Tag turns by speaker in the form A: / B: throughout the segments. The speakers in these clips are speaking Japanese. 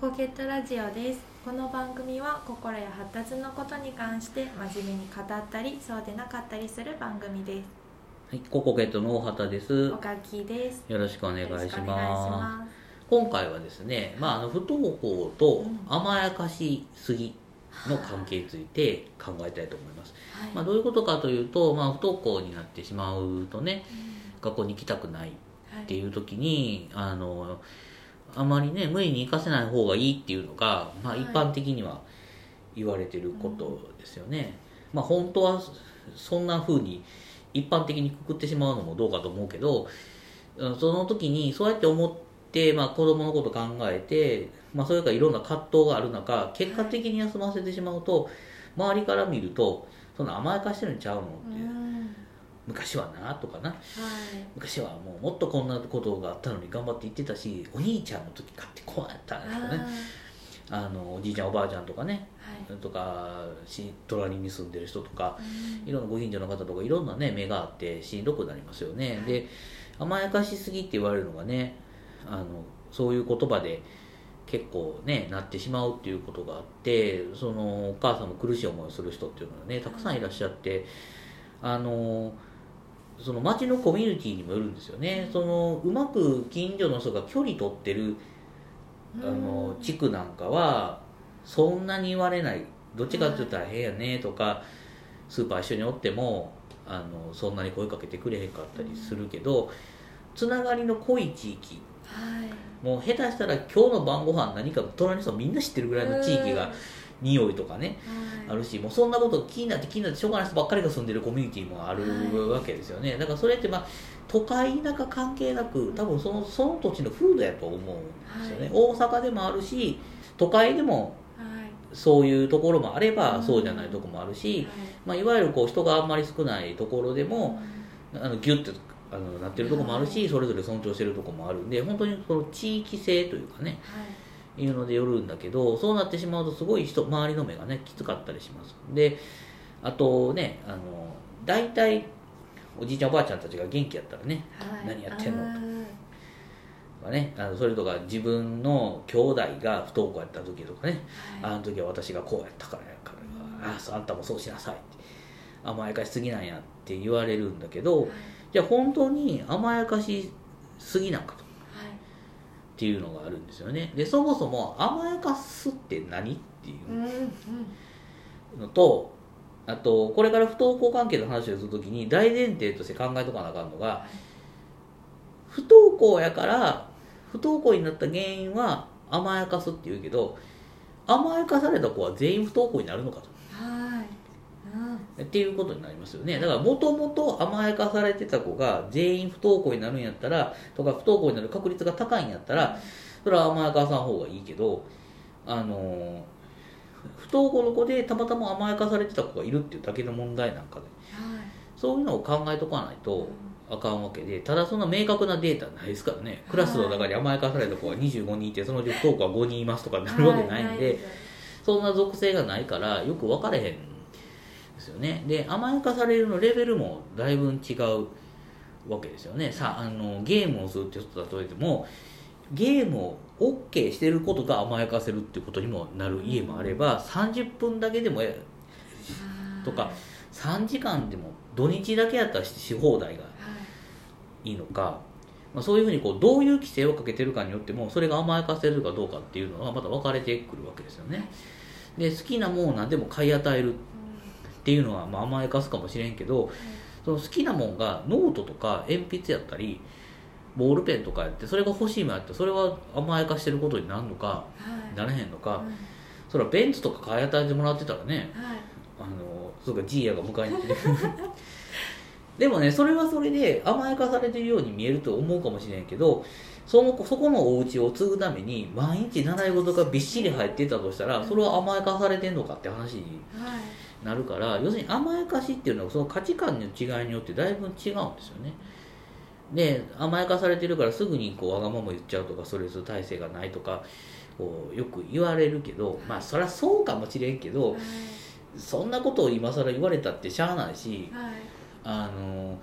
A: ココケットラジオです。この番組は心や発達のことに関して真面目に語ったりそうでなかったりする番組です。
B: はい、ココケットの大畑です。
A: お。かきです。
B: よろしくお願いしま。
A: ます。
B: 今回はですね、まあ、あの不登校と
A: うん。
B: 甘やかしすぎの関係について考えたいと思います。
A: すはい、
B: まあ、どういうことかというと、まあ、不登校になってしまうとね、学校に行きたくない
A: はい
B: っていう時に、あの、あまりね、無理に行かせない方がいいっていうのが、まあ、
A: はい。
B: 一般的には言われてることですよね。まあ、本当はそんな風に一般的にくくってしまうのもどうかと思うけど、うんその時にそうやって思って、まあ、子供のこと考えて、まあ、それからいろんな葛藤がある中結果的に休ませてしまうと、周りから見るとそんな甘やかしてるんちゃうのって、
A: う。ん
B: 昔はなとかな。
A: はい。
B: 昔はもうもっとこんなことがあったのに頑張って行ってたしお兄ちゃんの時買ってこうやったんですよね。あのおじいちゃんおばあちゃんとかね。
A: はい。
B: とかし隣に住んでる人とか
A: うん。
B: いろんなご近所の方とかいろんなね目があってしんどくなりますよね、で甘やかしすぎって言われるのがねあのそういう言葉で結構ねなってしまうっていうことがあってそのお母さんも苦しい思いをする人っていうのがねたくさんいらっしゃってあのその町のコミュニティにもよるんですよね。そのうまく近所の人が距離取ってるあの地区なんかはそんなに言われない。どっちかって言ったら変やねとかスーパー一緒におってもあのそんなに声かけてくれへんかったりするけどつながりの濃い地域。
A: はい。
B: もう下手したら今日の晩ご飯何か隣の人みんな知ってるぐらいの地域が匂いとかねあ
A: る
B: るしもうそんなこと気になって気になってしょうがない人ばっかりが住んでるコミュニティもあるわけですよね。だからそれってまあ都会田舎関係なく多分そのその土地の風土やと思うんですよね、
A: はい。
B: 大阪でもあるし都会でも
A: はい。
B: そういうところもあれば、
A: うん。
B: そうじゃないところもあるし、
A: はい。
B: まあ、いわゆるこう人があんまり少ないところでも、あのギュッてあのなってるところもあるし、それぞれ尊重してるところもあるんで本当にその地域性というかね。
A: はい
B: いうのでよるんだけどそうなってしまうとすごい人周りの目がねきつかったりします。であとねあの大体おじいちゃんおばあちゃんたちが元気やったらね
A: はい。
B: 何やってんの？
A: あー。
B: まあね、あのそれとか自分の兄弟が不登校やった時とかね、
A: はい。
B: あの時は私がこうやったからやから、ああんたもそうしなさいって甘やかしすぎなんやって言われるんだけど、
A: はい。
B: じゃあ本当に甘やかしすぎなんかとっ
A: はい
B: ていうのがあるんですよね。でそもそも甘やかすって何ってい
A: う。
B: のとあとこれから不登校関係の話をするときに大前提として考えとかなあかんのが不登校やから不登校になった原因は甘やかすっていうけど甘やかされた子は全員不登校になるのかとっていうことになりますよね。だからもともと甘やかされてた子が全員不登校になるんやったらとか不登校になる確率が高いんやったらそれは甘やかさん方がいいけどあの不登校の子でたまたま甘やかされてた子がいるっていうだけの問題なんかで。
A: はい。
B: そういうのを考えとかないとあかんわけでただそんな明確なデータないですからね。クラスの中に甘やかされた子が25人いてそのうち不登校は5人いますとかなるわけないんで、そんな属性がないからよく分かれへんですよね。で甘やかされるのレベルもだいぶ違うわけですよね。さあのゲームをするって人だとしてもゲームを OK してることが甘やかせるってことにもなる家もあれば30分だけでもえとか3時間でも土日だけやったらし放題が
A: はい。
B: いいのか、まあ、そういうふうにこうどういう規制をかけてるかによってもそれが甘やかせるかどうかっていうのはまた分かれてくるわけですよね。で好きなものを何でも買い与えるっていうのはまあ甘やかすかもしれんけどその好きなもんがノートとか鉛筆やったりボールペンとかやってそれが欲しいもんやってそれは甘やかしてることになるのか
A: はい。
B: ならへんのか
A: うん。
B: それはベンツとか買い与えてもらってたらね
A: はい。
B: あのそうかジーヤが迎えに来て。でもねそれはそれで甘やかされてるように見えると思うかもしれんけどそのそこのお家を継ぐために毎日習い事がびっしり入ってたとしたらそれは甘やかされてんのかって話に
A: はい
B: なるから要するに甘やかしっていうのはその価値観の違いによってだいぶ違うんですよね。で甘やかされてるからすぐにこうわがまま言っちゃうとかストレス耐性がないとかこうよく言われるけどまあそりゃそうかもしれんけど
A: はい。
B: そんなことを今更言われたってしゃあないし
A: はい。
B: あの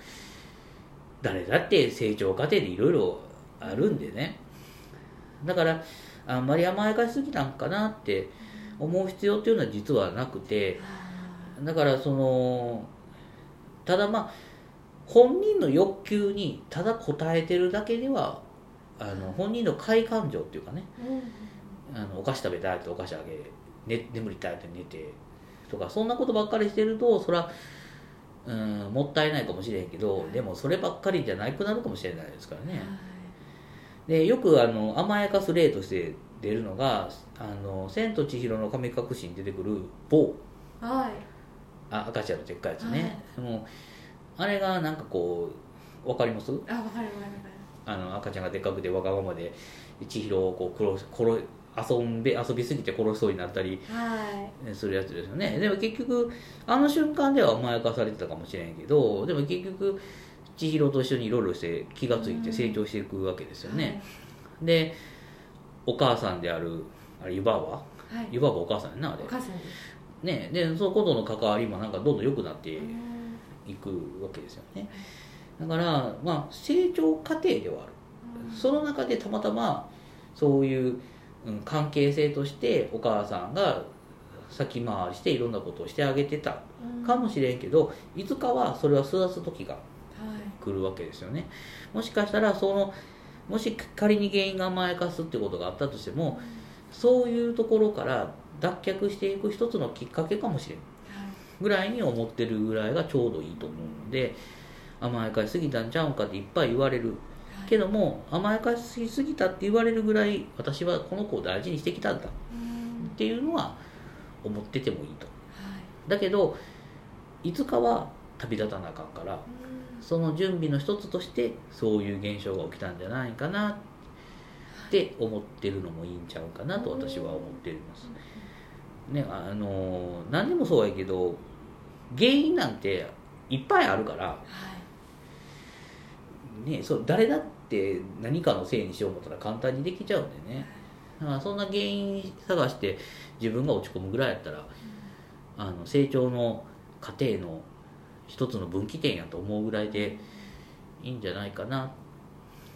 B: 誰だって成長過程でいろいろあるんでね。だからあんまり甘やかしすぎたんかなって思う必要っていうのは実はなくてだからそのただまあ本人の欲求にただ応えてるだけではあの本人の快感情っていうかね
A: うん。
B: あのお菓子食べたいってお菓子あげ、ね、眠りたいって寝てとかそんなことばっかりしてるとそれはうんもったいないかもしれへんけどでもそればっかりじゃなくなるかもしれないですからね。でよくあの甘やかす例として出るのが「あの千と千尋の神隠し」に出てくる棒。
A: はいはい
B: あ赤ちゃんのでっかいやつね、もうあれがなんかこう分かります？
A: あわかるわかる
B: あの赤ちゃんがでっかくてわがままで千尋をこう殺殺遊んべ遊びすぎて殺しそうになったりするやつですよね。でも結局あの瞬間では甘やかされてたかもしれんけどでも結局千尋と一緒にいろいろして気がついて成長していくわけですよね、でお母さんであるあれ湯婆婆？
A: はい、はい、
B: 湯婆婆お母さんやなあれ。
A: お母さんです
B: ねでそのことの関わりもなんかどんどん良くなって
A: うん。
B: いくわけですよね。だからまあ成長過程ではある。その中でたまたまそういう、うん、関係性としてお母さんが先回りしていろんなことをしてあげてた
A: うん。
B: かもしれんけどいつかはそれは育つ時が
A: はい。
B: 来るわけですよね。もしかしたらそのもし仮に原因が甘やかすってことがあったとしてもそういうところから脱却していく一つのきっかけかもしれん。ぐらいに思ってるぐらいがちょうどいいと思うので甘やかしすぎたんちゃうんかっていっぱい言われる。けども甘やかしすぎたって言われるぐらい私はこの子を大事にしてきたんだ。っ
A: うん。
B: ていうのは思っててもいいと。
A: はい。
B: だけどいつかは旅立たなあかんから
A: うん。
B: その準備の一つとしてそういう現象が起きたんじゃないかなって思ってるのもいいんちゃうかなと私は思っています。ね、あの何でもそうやけど原因なんていっぱいあるから、
A: はい。
B: ね、そう誰だって何かのせいにしよう思ったら簡単にできちゃうんでね。だからそんな原因探して自分が落ち込むぐらいやったらあの成長の過程の一つの分岐点やと思うぐらいでいいんじゃないかな。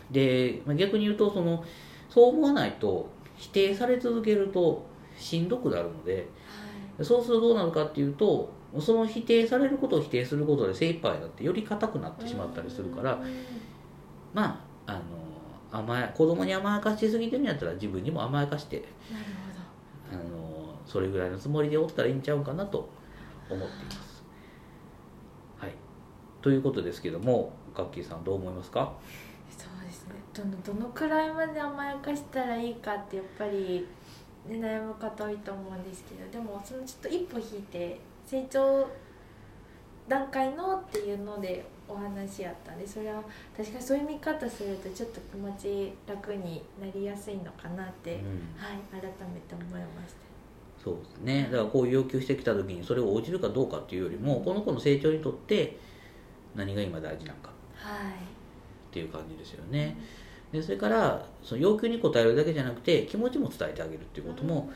B: で、まあ逆に言うとそのそう思わないと否定され続けるとしんどくなるのでそうするとどうなるかっていうとその否定されることを否定することで精一杯になってより硬くなってしまったりするから
A: うん。
B: まああの甘や子供に甘やかしすぎてるんやったら自分にも甘やかして
A: なるほど。
B: あのそれぐらいのつもりでおったらいいんちゃうかなと思っています。はい、ということですけどもガッキーさんどう思いますか？
A: そうですね。どのどのくらいまで甘やかしたらいいかってやっぱり、ね、悩む方多いと思うんですけどでもそのちょっと一歩引いて成長段階のっていうのでお話やったんでそれは確かにそういう見方するとちょっと気持ち楽になりやすいのかなって、
B: うん。
A: はい改めて思いまし
B: そうですね。だからこういう要求してきた時にそれを応じるかどうかっていうよりもこの子の成長にとって何が今大事なのか
A: たはい
B: っていう感じですよねでそれからその要求に応えるだけじゃなくて気持ちも伝えてあげるっていうことも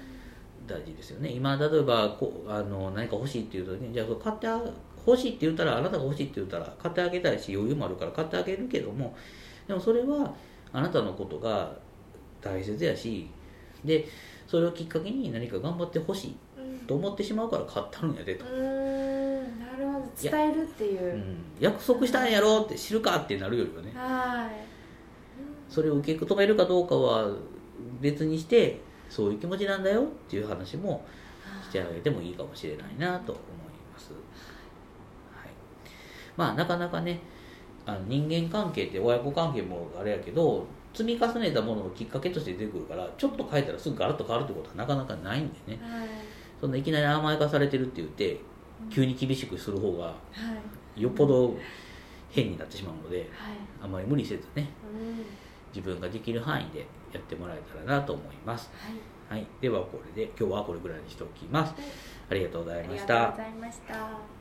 B: 大事ですよね。今例えばこうあの何か欲しいっていう時にじゃあ買ってあ欲しいって言ったらあなたが欲しいって言ったら買ってあげたいし余裕もあるから買ってあげるけどもでもそれはあなたのことが大切やしでそれをきっかけに何か頑張ってほしい
A: うん。
B: と思ってしまうから買ったるんやでと。
A: う、ーんなるほど。伝えるっていう。う、
B: ん、約束したんやろって知るかってなるよりはね。
A: はい
B: それを受け止めるかどうかは別にしてそういう気持ちなんだよっていう話もしてあげてもいいかもしれないなと思います、はい、まあなかなかねあの人間関係って親子関係もあれやけど積み重ねたものをきっかけとして出てくるからちょっと変えたらすぐガラッと変わるってことはなかなかないんでね。
A: はい。
B: そんないきなり甘やかされてるって言って急に厳しくする方が
A: はい
B: よっぽど変になってしまうので
A: はい。
B: あまり無理せずね。
A: うん
B: 自分ができる範囲でやってもらえたらなと思います
A: はい
B: はい、ではこれで今日はこれぐらいにしておきます。ありがとうござい
A: ありが
B: ました
A: とうご。ざいました。